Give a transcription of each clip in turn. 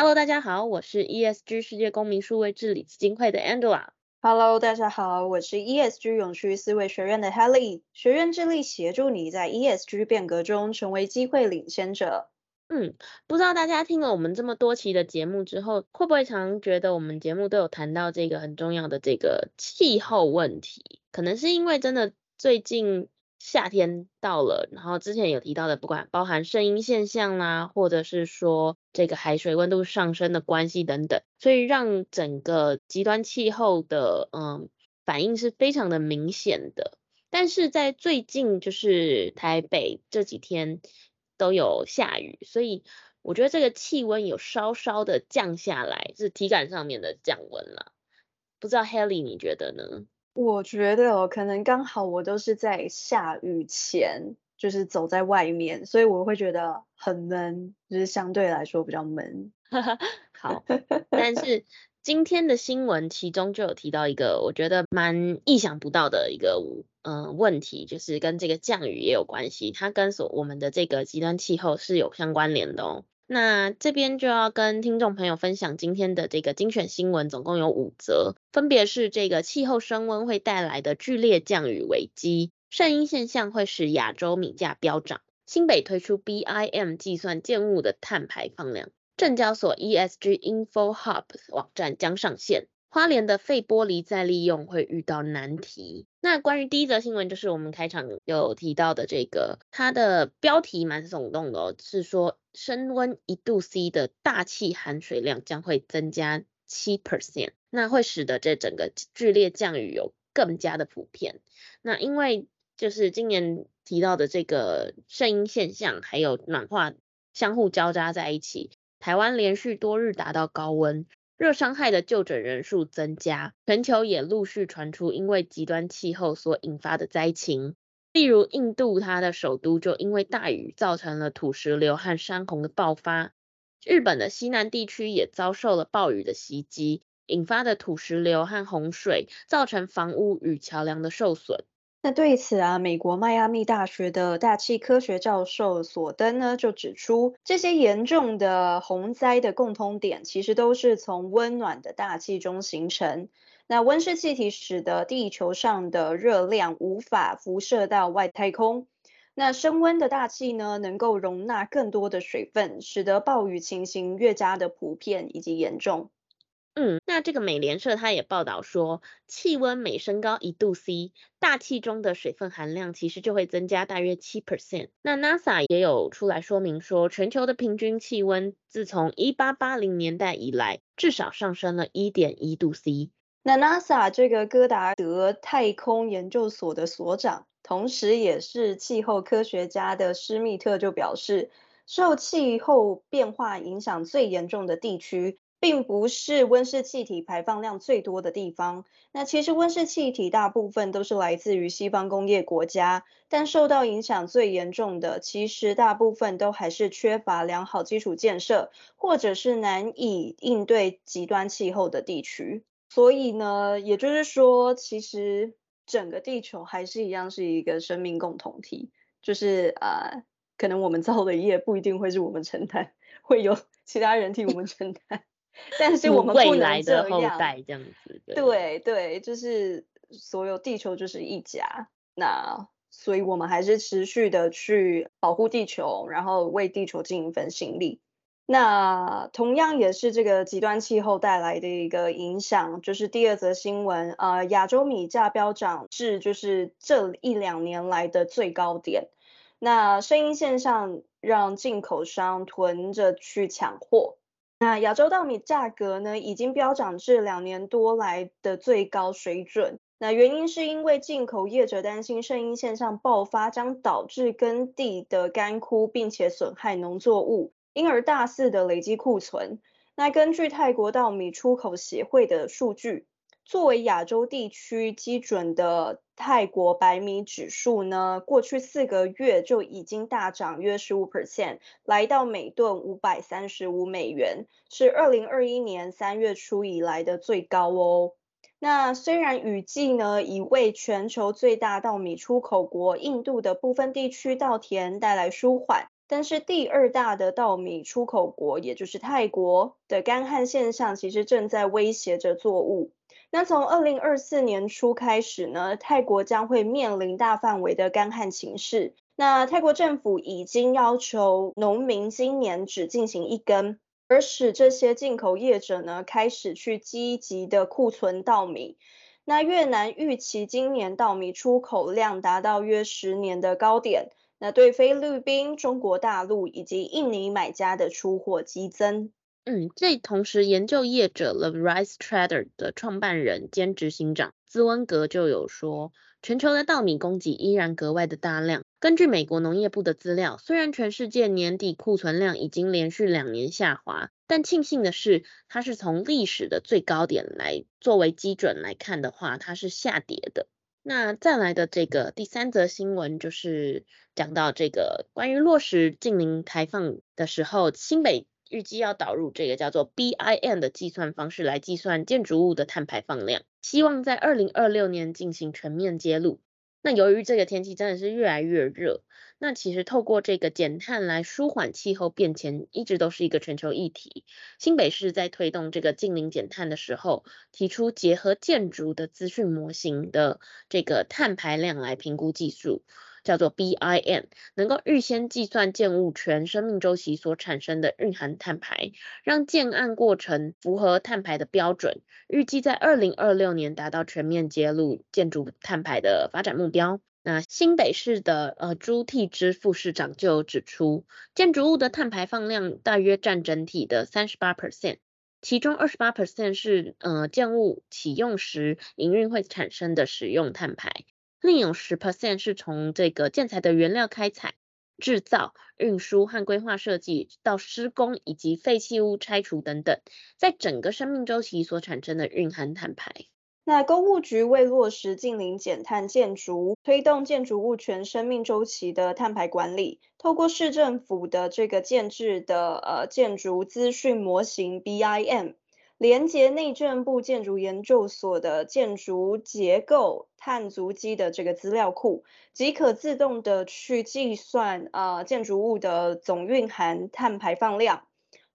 Hello，大家好，我是 ESG 世界公民数位治理基金会的 Angela。Hello，大家好，我是 ESG 永续思维学院的 Helly。学院致力协助你在 ESG 变革中成为机会领先者。嗯，不知道大家听了我们这么多期的节目之后，会不会常觉得我们节目都有谈到这个很重要的这个气候问题？可能是因为真的最近。夏天到了，然后之前有提到的，不管包含圣婴现象啦，或者是说这个海水温度上升的关系等等，所以让整个极端气候的嗯反应是非常的明显的。但是在最近就是台北这几天都有下雨，所以我觉得这个气温有稍稍的降下来，是体感上面的降温了。不知道 Helly 你觉得呢？我觉得哦，可能刚好我都是在下雨前，就是走在外面，所以我会觉得很闷，就是相对来说比较闷。好，但是今天的新闻其中就有提到一个我觉得蛮意想不到的一个嗯、呃、问题，就是跟这个降雨也有关系，它跟所我们的这个极端气候是有相关联的哦。那这边就要跟听众朋友分享今天的这个精选新闻，总共有五则，分别是这个气候升温会带来的剧烈降雨危机，圣婴现象会使亚洲米价飙涨，新北推出 BIM 计算建物的碳排放量，证交所 ESG Info Hub 网站将上线。花莲的废玻璃再利用会遇到难题。那关于第一则新闻，就是我们开场有提到的这个，它的标题蛮耸动的哦，是说升温一度 C 的大气含水量将会增加七 percent，那会使得这整个剧烈降雨有更加的普遍。那因为就是今年提到的这个圣婴现象，还有暖化相互交叉在一起，台湾连续多日达到高温。热伤害的就诊人数增加，全球也陆续传出因为极端气候所引发的灾情，例如印度，它的首都就因为大雨造成了土石流和山洪的爆发，日本的西南地区也遭受了暴雨的袭击，引发的土石流和洪水造成房屋与桥梁的受损。那对此啊，美国迈阿密大学的大气科学教授索登呢就指出，这些严重的洪灾的共通点，其实都是从温暖的大气中形成。那温室气体使得地球上的热量无法辐射到外太空，那升温的大气呢，能够容纳更多的水分，使得暴雨情形越加的普遍以及严重。嗯，那这个美联社它也报道说，气温每升高一度 C，大气中的水分含量其实就会增加大约七 percent。那 NASA 也有出来说明说，全球的平均气温自从一八八零年代以来，至少上升了一点一度 C。那 NASA 这个戈达德太空研究所的所长，同时也是气候科学家的施密特就表示，受气候变化影响最严重的地区，并不是温室气体排放量最多的地方。那其实温室气体大部分都是来自于西方工业国家，但受到影响最严重的，其实大部分都还是缺乏良好基础建设，或者是难以应对极端气候的地区。所以呢，也就是说，其实整个地球还是一样是一个生命共同体，就是呃，可能我们造的业不一定会是我们承担，会有 其他人替我们承担。但是我们未来的后代这样子，对对，对，就是所有地球就是一家，那所以我们还是持续的去保护地球，然后为地球尽一份心力。那同样也是这个极端气候带来的一个影响，就是第二则新闻，呃，亚洲米价飙涨至就是这一两年来的最高点。那声音现象让进口商囤着去抢货。那亚洲稻米价格呢，已经飙涨至两年多来的最高水准。那原因是因为进口业者担心声音现象爆发将导致耕地的干枯，并且损害农作物，因而大肆的累积库存。那根据泰国稻米出口协会的数据，作为亚洲地区基准的泰国白米指数呢，过去四个月就已经大涨约十五 percent，来到每吨五百三十五美元，是二零二一年三月初以来的最高哦。那虽然雨季呢，已为全球最大稻米出口国印度的部分地区稻田带来舒缓，但是第二大的稻米出口国，也就是泰国的干旱现象，其实正在威胁着作物。那从二零二四年初开始呢，泰国将会面临大范围的干旱情势。那泰国政府已经要求农民今年只进行一耕。而使这些进口业者呢，开始去积极的库存稻米。那越南预期今年稻米出口量达到约十年的高点，那对菲律宾、中国大陆以及印尼买家的出货激增。嗯，这同时研究业者 The Rice Trader 的创办人兼执行长兹温格就有说，全球的稻米供给依然格外的大量。根据美国农业部的资料，虽然全世界年底库存量已经连续两年下滑，但庆幸的是，它是从历史的最高点来作为基准来看的话，它是下跌的。那再来的这个第三则新闻就是讲到这个关于落实近零排放的时候，新北预计要导入这个叫做 BIM 的计算方式来计算建筑物的碳排放量，希望在二零二六年进行全面揭露。那由于这个天气真的是越来越热，那其实透过这个减碳来舒缓气候变迁，一直都是一个全球议题。新北市在推动这个近邻减碳的时候，提出结合建筑的资讯模型的这个碳排量来评估技术。叫做 BIM，能够预先计算建物全生命周期所产生的蕴含碳排，让建案过程符合碳排的标准。预计在二零二六年达到全面揭露建筑碳排的发展目标。那新北市的呃朱娣之副市长就指出，建筑物的碳排放量大约占整体的三十八 percent，其中二十八 percent 是呃建物启用时营运会产生的使用碳排。另有十 percent 是从这个建材的原料开采、制造、运输和规划设计到施工以及废弃物拆除等等，在整个生命周期所产生的蕴含碳排。那工务局为落实近零减碳建筑，推动建筑物全生命周期的碳排管理，透过市政府的这个建制的呃建筑资讯模型 BIM。连接内政部建筑研究所的建筑结构碳足迹的这个资料库，即可自动的去计算呃建筑物的总蕴含碳排放量。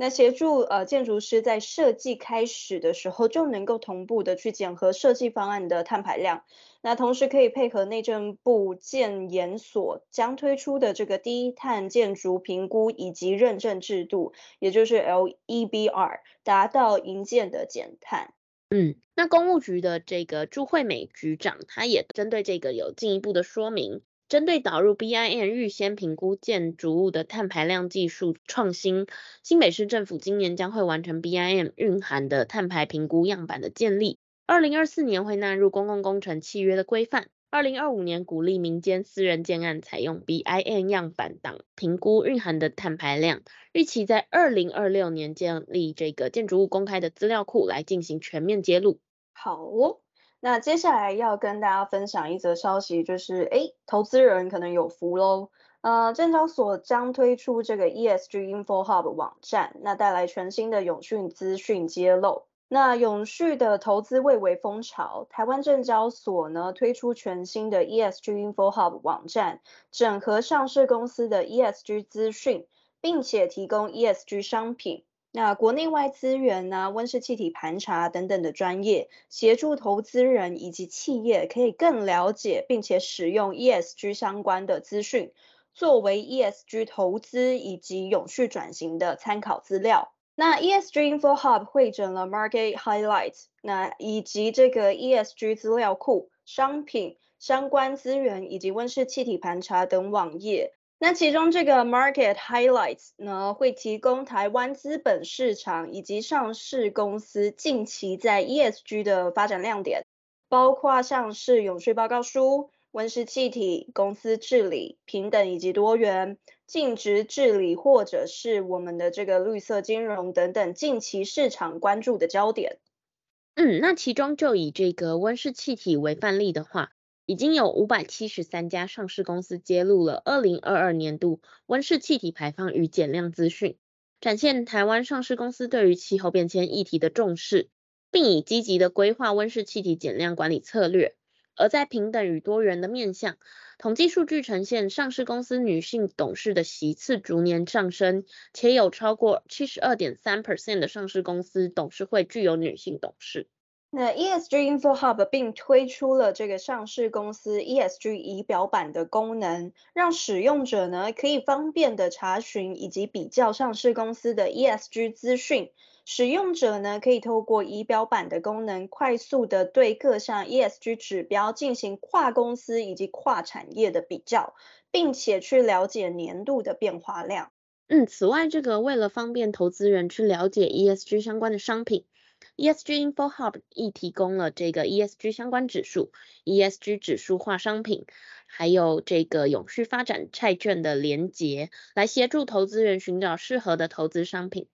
那协助呃建筑师在设计开始的时候就能够同步的去检核设计方案的碳排量，那同时可以配合内政部建研所将推出的这个低碳建筑评估以及认证制度，也就是 LEBR，达到营建的减碳。嗯，那公务局的这个朱惠美局长，他也针对这个有进一步的说明。针对导入 BIM 预先评估建筑物的碳排量技术创新，新北市政府今年将会完成 BIM 蕴含的碳排评估样板的建立，二零二四年会纳入公共工程契约的规范，二零二五年鼓励民间私人建案采用 BIM 样板档评估蕴含的碳排量，预期在二零二六年建立这个建筑物公开的资料库来进行全面揭露。好哦。那接下来要跟大家分享一则消息，就是诶，投资人可能有福喽。呃，证交所将推出这个 ESG Info Hub 网站，那带来全新的永续资讯揭露。那永续的投资蔚为风潮，台湾证交所呢推出全新的 ESG Info Hub 网站，整合上市公司的 ESG 资讯，并且提供 ESG 商品。那国内外资源呢、温室气体盘查等等的专业，协助投资人以及企业可以更了解并且使用 ESG 相关的资讯，作为 ESG 投资以及永续转型的参考资料。那 ESG Info Hub 汇整了 Market Highlights，那以及这个 ESG 资料库、商品相关资源以及温室气体盘查等网页。那其中这个 Market Highlights 呢，会提供台湾资本市场以及上市公司近期在 ESG 的发展亮点，包括像是永续报告书、温室气体、公司治理、平等以及多元、尽职治理，或者是我们的这个绿色金融等等近期市场关注的焦点。嗯，那其中就以这个温室气体为范例的话，已经有五百七十三家上市公司揭露了二零二二年度温室气体排放与减量资讯，展现台湾上市公司对于气候变迁议题的重视，并以积极的规划温室气体减量管理策略。而在平等与多元的面向，统计数据呈现，上市公司女性董事的席次逐年上升，且有超过七十二点三 percent 的上市公司董事会具有女性董事。那 ESG Info Hub 并推出了这个上市公司 ESG 仪表板的功能，让使用者呢可以方便的查询以及比较上市公司的 ESG 资讯。使用者呢，可以透过仪表板的功能，快速的对各项 ESG 指标进行跨公司以及跨产业的比较，并且去了解年度的变化量。嗯，此外，这个为了方便投资人去了解 ESG 相关的商品，ESG Info Hub 亦提供了这个 ESG 相关指数、ESG 指数化商品，还有这个永续发展债券的连结，来协助投资人寻找适合的投资商品。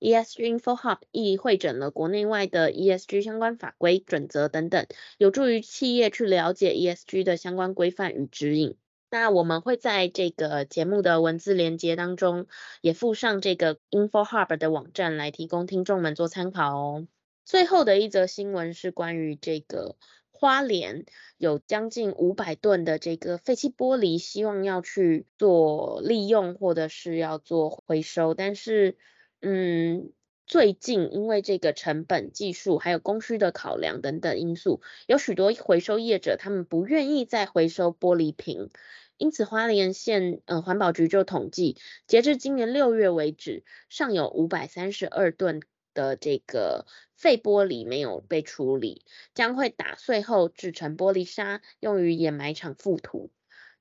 ESG Info Hub 亦汇整了国内外的 ESG 相关法规准则等等，有助于企业去了解 ESG 的相关规范与指引。那我们会在这个节目的文字连接当中，也附上这个 Info Hub 的网站来提供听众们做参考哦。最后的一则新闻是关于这个花莲有将近五百吨的这个废弃玻璃，希望要去做利用或者是要做回收，但是。嗯，最近因为这个成本、技术还有供需的考量等等因素，有许多回收业者他们不愿意再回收玻璃瓶，因此花莲县呃环保局就统计，截至今年六月为止，尚有五百三十二吨的这个废玻璃没有被处理，将会打碎后制成玻璃沙，用于掩埋场覆土。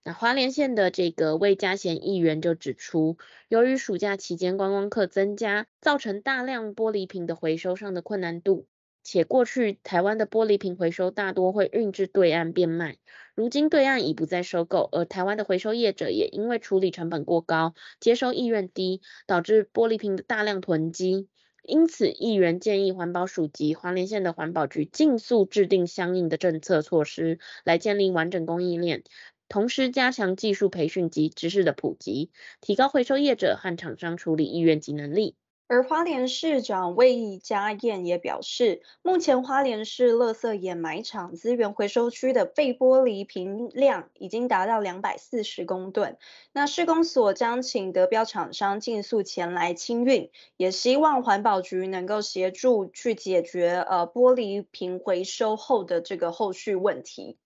那花莲县的这个魏家贤议员就指出，由于暑假期间观光客增加，造成大量玻璃瓶的回收上的困难度，且过去台湾的玻璃瓶回收大多会运至对岸变卖，如今对岸已不再收购，而台湾的回收业者也因为处理成本过高，接收意愿低，导致玻璃瓶的大量囤积。因此，议员建议环保署及花莲县的环保局尽速制定相应的政策措施，来建立完整供应链。同时加强技术培训及知识的普及，提高回收业者和厂商处理意愿及能力。而花莲市长魏家燕也表示，目前花莲市垃圾掩埋场资源回收区的废玻璃瓶量已经达到两百四十公吨。那市公所将请得标厂商尽速前来清运，也希望环保局能够协助去解决呃玻璃瓶回收后的这个后续问题。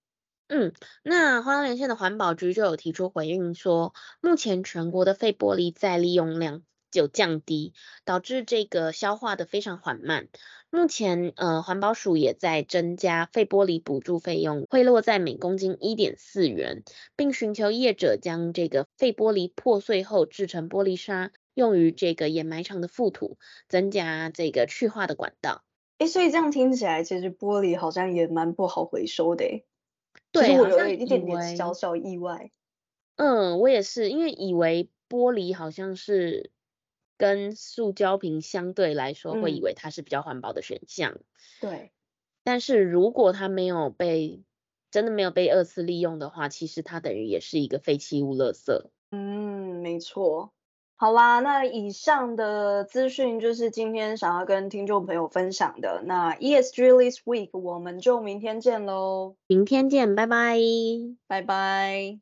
嗯，那花莲县的环保局就有提出回应说，目前全国的废玻璃再利用量就降低，导致这个消化的非常缓慢。目前呃环保署也在增加废玻璃补助费用，会落在每公斤一点四元，并寻求业者将这个废玻璃破碎后制成玻璃沙，用于这个掩埋场的覆土，增加这个去化的管道。诶，所以这样听起来，其实玻璃好像也蛮不好回收的。对，我有一点点小小意外。嗯，我也是，因为以为玻璃好像是跟塑胶瓶相对来说，会以为它是比较环保的选项。嗯。对。但是如果它没有被真的没有被二次利用的话，其实它等于也是一个废弃物垃圾。嗯，没错。好啦，那以上的资讯就是今天想要跟听众朋友分享的。那 ESG This Week，我们就明天见喽。明天见，拜拜，拜拜。